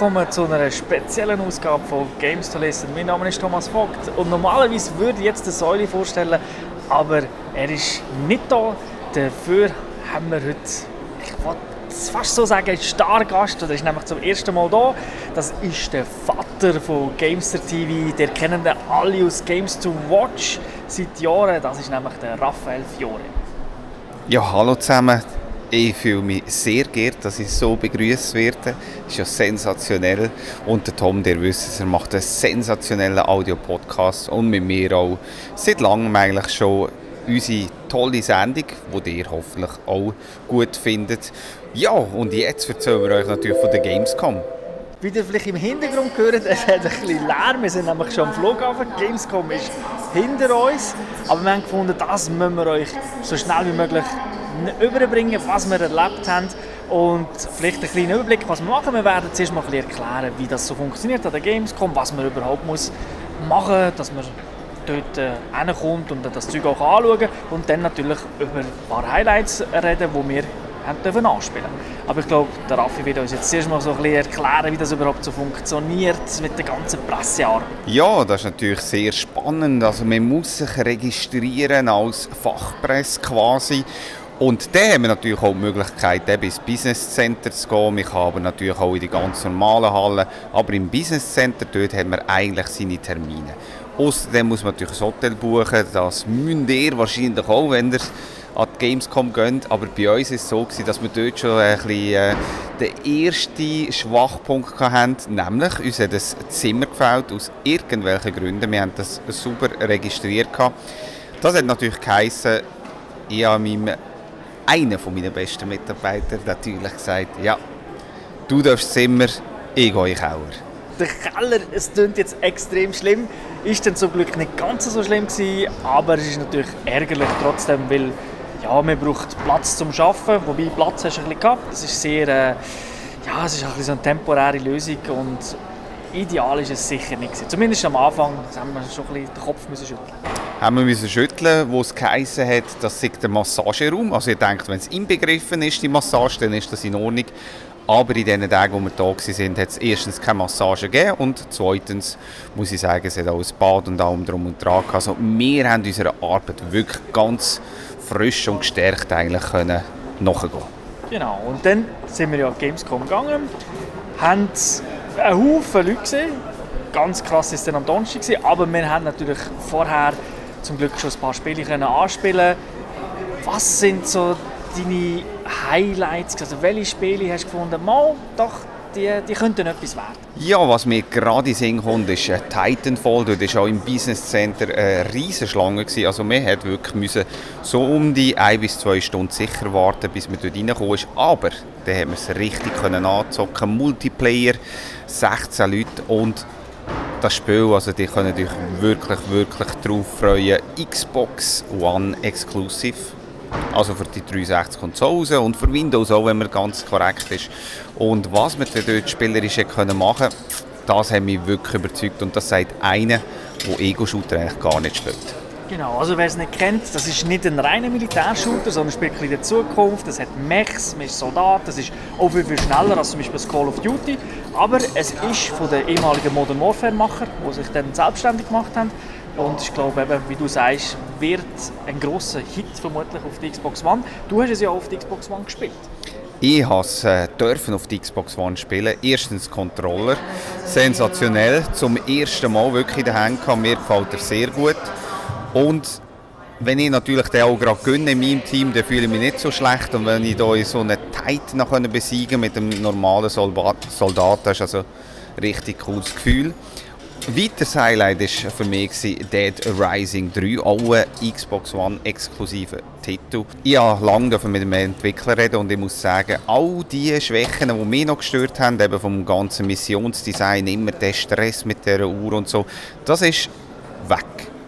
willkommen zu einer speziellen Ausgabe von Games to Listen. Mein Name ist Thomas Vogt und normalerweise würde ich jetzt den Säule vorstellen, aber er ist nicht da. Dafür haben wir heute, ich wollte fast so sagen, einen Stargast. Der ist nämlich zum ersten Mal da. Das ist der Vater von Gamester TV. Der kennen alle aus Games to Watch seit Jahren. Das ist nämlich der Raphael Fiore. Ja, hallo zusammen. Ich fühle mich sehr geehrt, dass ich so begrüßt werde. Ist ja sensationell. Und der Tom, der wisst er macht einen sensationellen Audio-Podcast und mit mir auch seit langem eigentlich schon unsere tolle Sendung, die ihr hoffentlich auch gut findet. Ja, und jetzt erzählen wir euch natürlich von der Gamescom. Wie ihr vielleicht im Hintergrund gehört, es hat ein bisschen Lärm. Wir sind nämlich schon am Flughafen. Gamescom ist hinter uns. Aber wir haben gefunden, das müssen wir euch so schnell wie möglich überbringen, was wir erlebt haben und vielleicht einen kleinen Überblick, was wir machen. Wir werden zuerst mal erklären, wie das so funktioniert an der Gamescom, was man überhaupt muss machen, dass man dort äh, hinkommt und das Zeug auch anschauen und dann natürlich über ein paar Highlights reden, die wir dürfen anspielen Aber ich glaube, der Raffi wird uns jetzt zuerst mal so ein erklären, wie das überhaupt so funktioniert mit der ganzen Pressearbeit. Ja, das ist natürlich sehr spannend. Also man muss sich registrieren als Fachpresse quasi und dann haben wir natürlich auch die Möglichkeit, eben ins Business Center zu gehen. Wir kann aber natürlich auch in die ganz normalen Hallen. Aber im Business Center dort haben wir eigentlich seine Termine. Außerdem muss man natürlich ein Hotel buchen. Das müsst ihr wahrscheinlich auch, wenn ihr an die Gamescom geht. Aber bei uns war es so, dass wir dort schon ein bisschen, äh, den ersten Schwachpunkt hatten. Nämlich, uns hat das Zimmer gefällt, aus irgendwelchen Gründen. Wir haben das super registriert. Das hat natürlich geheißen, ich habe meinem einer von meinen besten Mitarbeiter natürlich gesagt, ja, du darfst das Zimmer, ich gehe in den Keller. Der Keller, es klingt jetzt extrem schlimm, ist dann zum Glück nicht ganz so schlimm gewesen, aber es ist natürlich ärgerlich trotzdem, weil ja, man braucht Platz zum Arbeiten, wobei Platz hast du ein bisschen gehabt. Es ist sehr, äh, ja, es ist ein bisschen so eine temporäre Lösung und ideal ist es sicher nicht gewesen. Zumindest am Anfang haben wir schon ein bisschen den Kopf müssen schütteln. Haben wir müssen schütteln, wo es geheißen hat, das sei der Massageraum. Also ihr denkt, wenn es inbegriffen ist, die Massage, dann ist das in Ordnung. Aber in den Tagen, wo wir da waren, hat es erstens keine Massage gegeben und zweitens muss ich sagen, es hat auch ein Bad und allem drum und dran Also wir haben unsere Arbeit wirklich ganz frisch und gestärkt eigentlich können nachgehen. Genau, und dann sind wir ja Gamescom gegangen, haben einen Haufen Leute gesehen. Ganz krass war es dann am Donnerstag, aber wir haben natürlich vorher zum Glück schon ein paar Spiele können anspielen Was sind so deine Highlights? Also welche Spiele hast du gefunden, mal, doch, die, die könnten etwas werden? Ja, was mir gerade in Sinn kommt, ist äh, Titanfall. Dort war auch im Business Center eine riesige Schlange. Also wir mussten wirklich müssen so um die ein bis zwei Stunden sicher warten, bis wir dort reingekommen ist. Aber dann haben wir es richtig können anzocken. Multiplayer, 16 Leute und das Spiel, also die können sich wirklich, wirklich darauf freuen. Xbox One Exclusive. Also für die 360 kommt es raus und für Windows auch, wenn man ganz korrekt ist. Und was wir dort spielerisch können machen das hat mich wirklich überzeugt. Und das sagt einer, der Ego-Shooter eigentlich gar nicht spielt. Genau, also wer es nicht kennt, das ist nicht ein reiner Militärshooter, sondern spielt in der Zukunft. Es hat Mechs, man ist Soldat, das ist auch viel, viel schneller als zum Beispiel das Call of Duty. Aber es ist von den ehemaligen Modern Warfare-Machern, die sich dann selbstständig gemacht haben. Und ich glaube, eben, wie du sagst, wird ein großer Hit vermutlich auf die Xbox One. Du hast es ja auch auf die Xbox One gespielt. Ich durfte äh, auf die Xbox One spielen. Erstens Controller, sensationell. Zum ersten Mal wirklich in der Hand Mir gefällt er sehr gut. Und wenn ich natürlich den auch gerade gönne in meinem Team, dann fühle ich mich nicht so schlecht. Und wenn ich hier so einen Titan besiegen mit einem normalen Soldat, Soldat das ist also ein richtig cooles Gefühl. Weiteres Highlight war für mich Dead Rising 3, auch ein Xbox One exklusiver Titel. Ich durfte lange mit dem Entwickler reden und ich muss sagen, all die Schwächen, die mich noch gestört haben, eben vom ganzen Missionsdesign, immer der Stress mit der Uhr und so, das ist.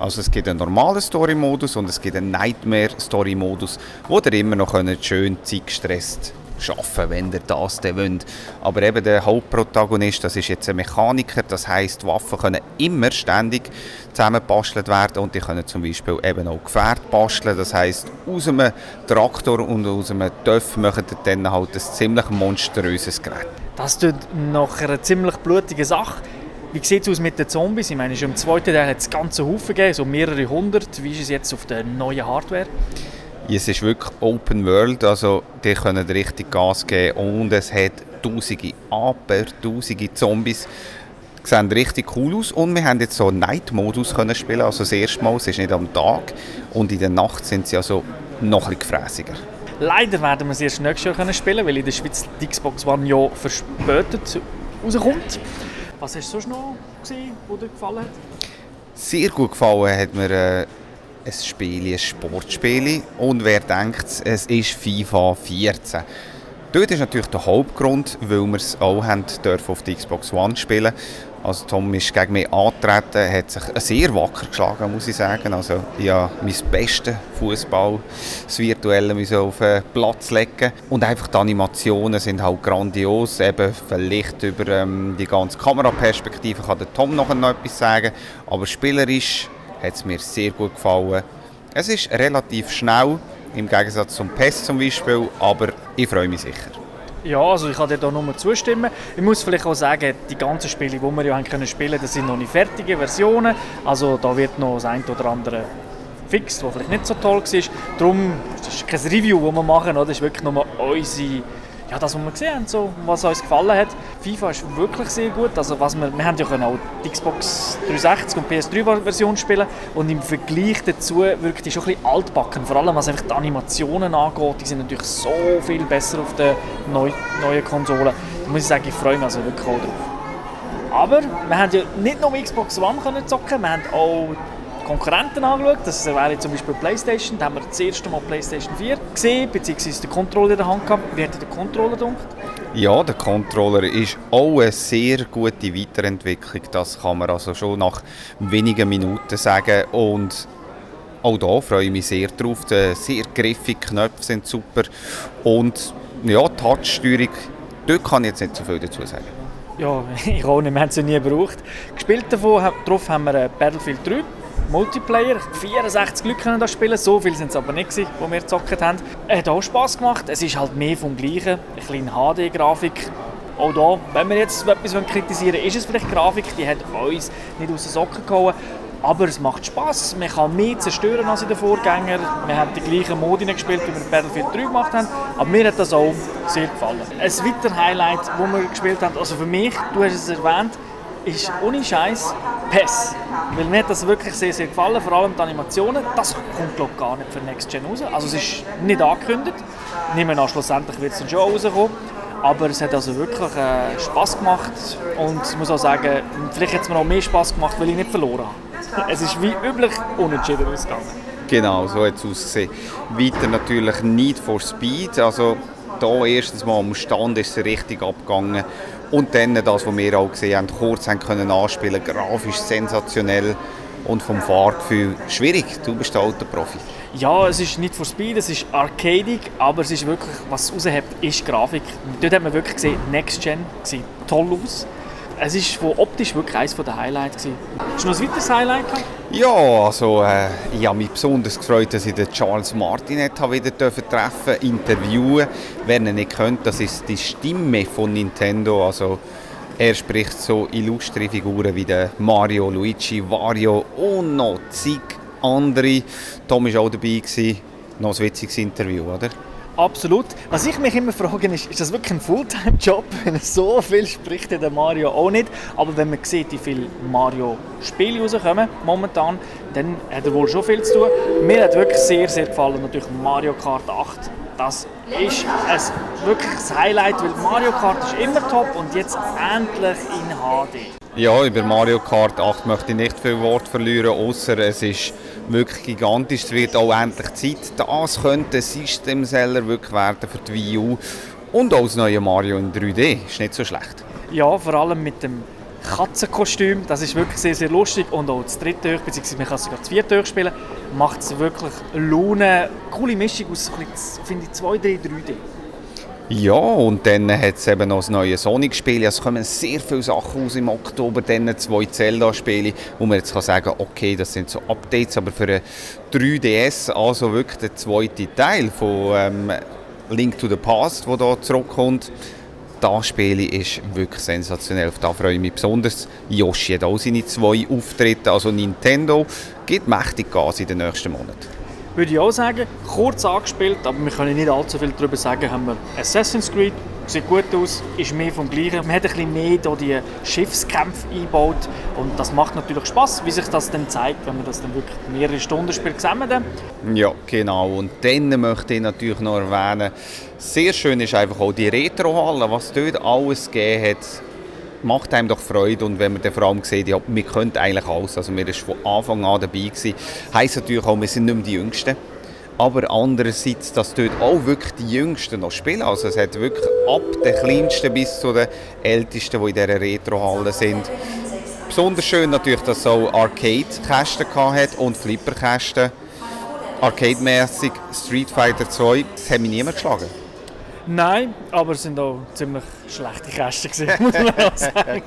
Also es gibt einen normalen Story-Modus und es gibt einen Nightmare-Story-Modus, wo ihr immer noch schön zeitgestresst schaffen, wenn ihr das dann wollt. Aber eben der Hauptprotagonist, das ist jetzt ein Mechaniker, das heißt, Waffen können immer ständig zusammengebastelt werden und die können zum Beispiel eben auch Gefährte basteln, das heißt, aus einem Traktor und aus einem Töff machen die dann halt ein ziemlich monströses Gerät. Das tut nach einer ziemlich blutigen Sache. Wie sieht es aus mit den Zombies? Ich meine, schon im zweiten Teil hat es ganze Haufen gegeben, so mehrere hundert. Wie ist es jetzt auf der neuen Hardware? Es ist wirklich Open World, also die können richtig Gas geben und es hat tausende, aber tausende Zombies. Die sehen richtig cool aus und wir haben jetzt so einen Night-Modus können spielen, also das erste Mal, es ist nicht am Tag und in der Nacht sind sie also noch ein bisschen gefräßiger. Leider werden wir es erst nächstes Jahr können spielen, weil in der Schweiz die Xbox One ja verspätet rauskommt. Was hast du sonst noch gesehen, was dir gefallen hat? Sehr gut gefallen hat mir äh, ein Spiel, ein Sportspiel. Und wer denkt, es ist FIFA 14. Dort ist natürlich der Hauptgrund, weil wir es auch haben auf der Xbox One spielen also Tom ist gegen mich angetreten, hat sich sehr wacker geschlagen, muss ich sagen. Also habe mein bestes Fußball, das Virtuelle auf den Platz legen. Und einfach die Animationen sind halt grandios. Eben vielleicht über ähm, die ganze Kameraperspektive kann der Tom noch etwas sagen. Aber spielerisch hat es mir sehr gut gefallen. Es ist relativ schnell, im Gegensatz zum PES zum Beispiel, aber ich freue mich sicher. Ja, also ich kann dir da nur zustimmen. Ich muss vielleicht auch sagen, die ganzen Spiele, die wir ja haben können spielen, das sind noch nicht fertige Versionen. Also da wird noch das eine oder andere fix, was vielleicht nicht so toll war. Darum das ist kein Review, das wir machen, das ist wirklich nur unsere ja, das, was wir gesehen haben, so, was uns gefallen hat. FIFA ist wirklich sehr gut. Also, was wir, wir haben ja auch die Xbox 360 und PS3-Version spielen und im Vergleich dazu wirkt die schon ein bisschen altbacken. Vor allem was einfach die Animationen angeht, die sind natürlich so viel besser auf den neu, neuen Konsolen. Da muss ich sagen, ich freue mich also wirklich auch drauf. Aber wir haben ja nicht nur Xbox One können zocken, wir haben auch Konkurrenten angeschaut. Das wäre zum Beispiel PlayStation. Da haben wir das erste Mal PlayStation 4 gesehen, beziehungsweise den Controller in der Hand gehabt. Wie hat der Controller gedacht? Ja, der Controller ist auch eine sehr gute Weiterentwicklung. Das kann man also schon nach wenigen Minuten sagen. Und auch da freue ich mich sehr drauf. Die sehr griffigen Knöpfe sind super. Und ja, Touchsteuerung, dort kann ich jetzt nicht so viel dazu sagen. Ja, ich auch nicht. Wir haben sie nie gebraucht. Gespielt davon, darauf haben wir Battlefield 3 Multiplayer. 64 Leute können das spielen, so viele sind es aber nicht, die wir gezockt haben. Es hat auch Spass gemacht. Es ist halt mehr vom Gleichen. Eine kleine HD-Grafik. Auch da, wenn wir jetzt etwas kritisieren wollen, ist es vielleicht Grafik, die hat uns nicht aus den Socken gehauen. Aber es macht Spass. Man kann mehr zerstören als in den Vorgängern. Wir haben die gleichen Modi gespielt, wie wir Battlefield 3 gemacht haben. Aber mir hat das auch sehr gefallen. Ein weiteres Highlight, das wir gespielt haben, also für mich, du hast es erwähnt, ist ohne Scheiß PES. Weil mir hat das wirklich sehr, sehr gefallen, vor allem die Animationen. Das kommt glaube gar nicht für Next Gen raus. Also es ist nicht angekündigt. Nehmen an, schlussendlich wird es dann schon rauskommen. Aber es hat also wirklich äh, Spaß gemacht und ich muss auch sagen, vielleicht hat es mir auch mehr Spaß gemacht, weil ich nicht verloren habe. Es ist wie üblich unentschieden ausgegangen. Genau, so hat es ausgesehen. Weiter natürlich Need for Speed, also da erstens mal am Stand ist es richtig abgegangen und dann das, was wir auch gesehen haben, kurz haben können anspielen, grafisch sensationell und vom Fahrgefühl schwierig. Du bist der Autoprofi. Ja, es ist nicht for Speed, es ist arcadig, aber es ist wirklich, was es raushebt, ist Grafik. Dort hat man wirklich gesehen, Next Gen sieht toll aus. Es ist von optisch wirklich eines der Highlights. Hast du noch ein weiteres Highlight gehabt? Ja, also äh, ich habe mich besonders gefreut, dass ich den Charles Martinet wieder treffen durfte, interviewen. Wer ihn nicht kennt, das ist die Stimme von Nintendo. Also er spricht so illustre Figuren wie der Mario, Luigi, Wario und noch zig andere. Tom war auch dabei. Gewesen. Noch ein witziges Interview, oder? Absolut. Was ich mich immer frage, ist, ist das wirklich ein Fulltime-Job? So viel spricht, der Mario auch nicht. Aber wenn man sieht, wie viele Mario-Spiele rauskommen momentan, dann hat er wohl schon viel zu tun. Mir hat wirklich sehr, sehr gefallen, natürlich Mario Kart 8. Das ist ein wirkliches Highlight, weil Mario Kart ist immer top und jetzt endlich in HD. Ja, über Mario Kart 8 möchte ich nicht viel Wort verlieren, außer es ist wirklich gigantisch. Es wird auch endlich Zeit. Das könnte ein Systemseller wirklich werden für die Wii U. Und auch das neue Mario in 3D ist nicht so schlecht. Ja, vor allem mit dem Katzenkostüm. Das ist wirklich sehr, sehr lustig. Und auch das dritte Hoch, beziehungsweise man kann sogar das vierte Hoch spielen, macht es wirklich Laune. Coole Mischung aus, finde ich, 2D, 3D. Ja, und dann hat es eben noch das neue Sonic-Spiel. Es kommen sehr viele Sachen aus im Oktober, dann zwei Zelda-Spiele, wo man jetzt kann sagen okay, das sind so Updates, aber für ein 3DS, also wirklich der zweite Teil von ähm, Link to the Past, der hier zurückkommt, das Spiel ist wirklich sensationell. Auf das freue ich mich besonders. Yoshi hat auch seine zwei Auftritte, also Nintendo gibt mächtig Gas in den nächsten Monaten würde ich auch sagen. Kurz angespielt, aber wir können nicht allzu viel darüber sagen, haben wir Assassin's Creed, sieht gut aus, ist mehr vom Gleichen. Man hat ein bisschen mehr hier die Schiffskämpfe eingebaut und das macht natürlich Spaß, wie sich das dann zeigt, wenn man das dann wirklich mehrere Stunden spielt zusammen. Ja, genau. Und dann möchte ich natürlich noch erwähnen, sehr schön ist einfach auch die Retrohalle, was dort alles gegeben hat macht einem doch Freude und wenn man dann vor allem sieht, ja, wir können eigentlich alles, also wir waren von Anfang an dabei gewesen, heisst natürlich auch, wir sind nicht mehr die Jüngsten, aber andererseits, dass dort auch wirklich die Jüngsten noch spielen, also es hat wirklich ab den Kleinsten bis zu den Ältesten, die in dieser Retrohalle sind. Besonders schön natürlich, dass es auch Arcade-Kästen hat und Flipper-Kästen. Arcade-mäßig Street Fighter 2, das hat mich niemand geschlagen. Nein, aber es sind auch ziemlich schlechte Kästen muss man auch sagen.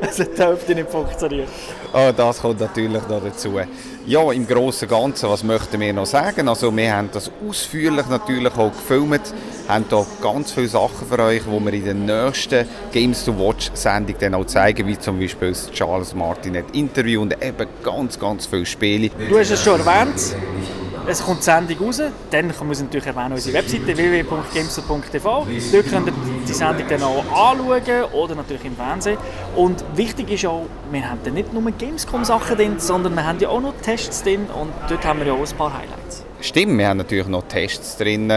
es hat die Hälfte nicht funktioniert. Oh, das kommt natürlich noch dazu. Ja, im Großen und Ganzen, was möchten wir noch sagen? Also wir haben das ausführlich natürlich auch gefilmt, haben hier ganz viele Sachen für euch, die wir in der nächsten Games to Watch Sendung dann auch zeigen, wie zum Beispiel das Charles Martinet Interview und eben ganz, ganz viele Spiele. Du hast es schon erwähnt, es kommt die Sendung raus, dann muss ich natürlich erwähnen unsere Webseite www.gamester.tv. Dort könnt ihr die Sendung dann auch anschauen oder natürlich im Fernsehen. Und wichtig ist auch, wir haben dann nicht nur Gamescom-Sachen drin, sondern wir haben ja auch noch Tests drin und dort haben wir ja auch ein paar Highlights. Stimmt, wir haben natürlich noch Tests drin.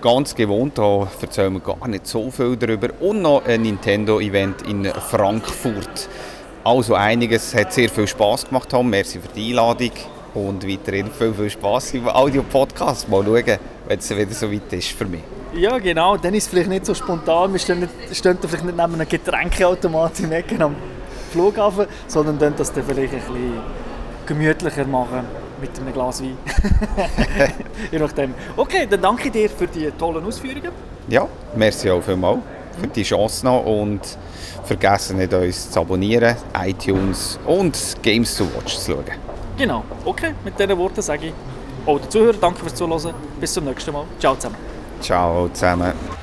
Ganz gewohnt, da erzählen wir gar nicht so viel darüber. Und noch ein Nintendo-Event in Frankfurt. Also einiges, hat sehr viel Spaß gemacht. Merci für die Einladung und weiterhin viel, viel Spaß im Audio-Podcast. Mal schauen, wenn es wieder so weit ist für mich. Ja, genau. Dann ist es vielleicht nicht so spontan. Wir stehen, nicht, stehen vielleicht nicht neben einem Getränkeautomat im Ecken am Flughafen, sondern dann das dann vielleicht ein bisschen gemütlicher machen mit einem Glas Wein. Je nachdem. Okay, dann danke ich dir für die tollen Ausführungen. Ja, merci auch vielmals für die Chance noch und vergessen nicht uns zu abonnieren, iTunes und Games to Watch zu schauen. Genau. Okay, mit diesen Worten sage ich auch den Zuhörern danke fürs Zuhören. Bis zum nächsten Mal. Ciao zusammen. Ciao zusammen.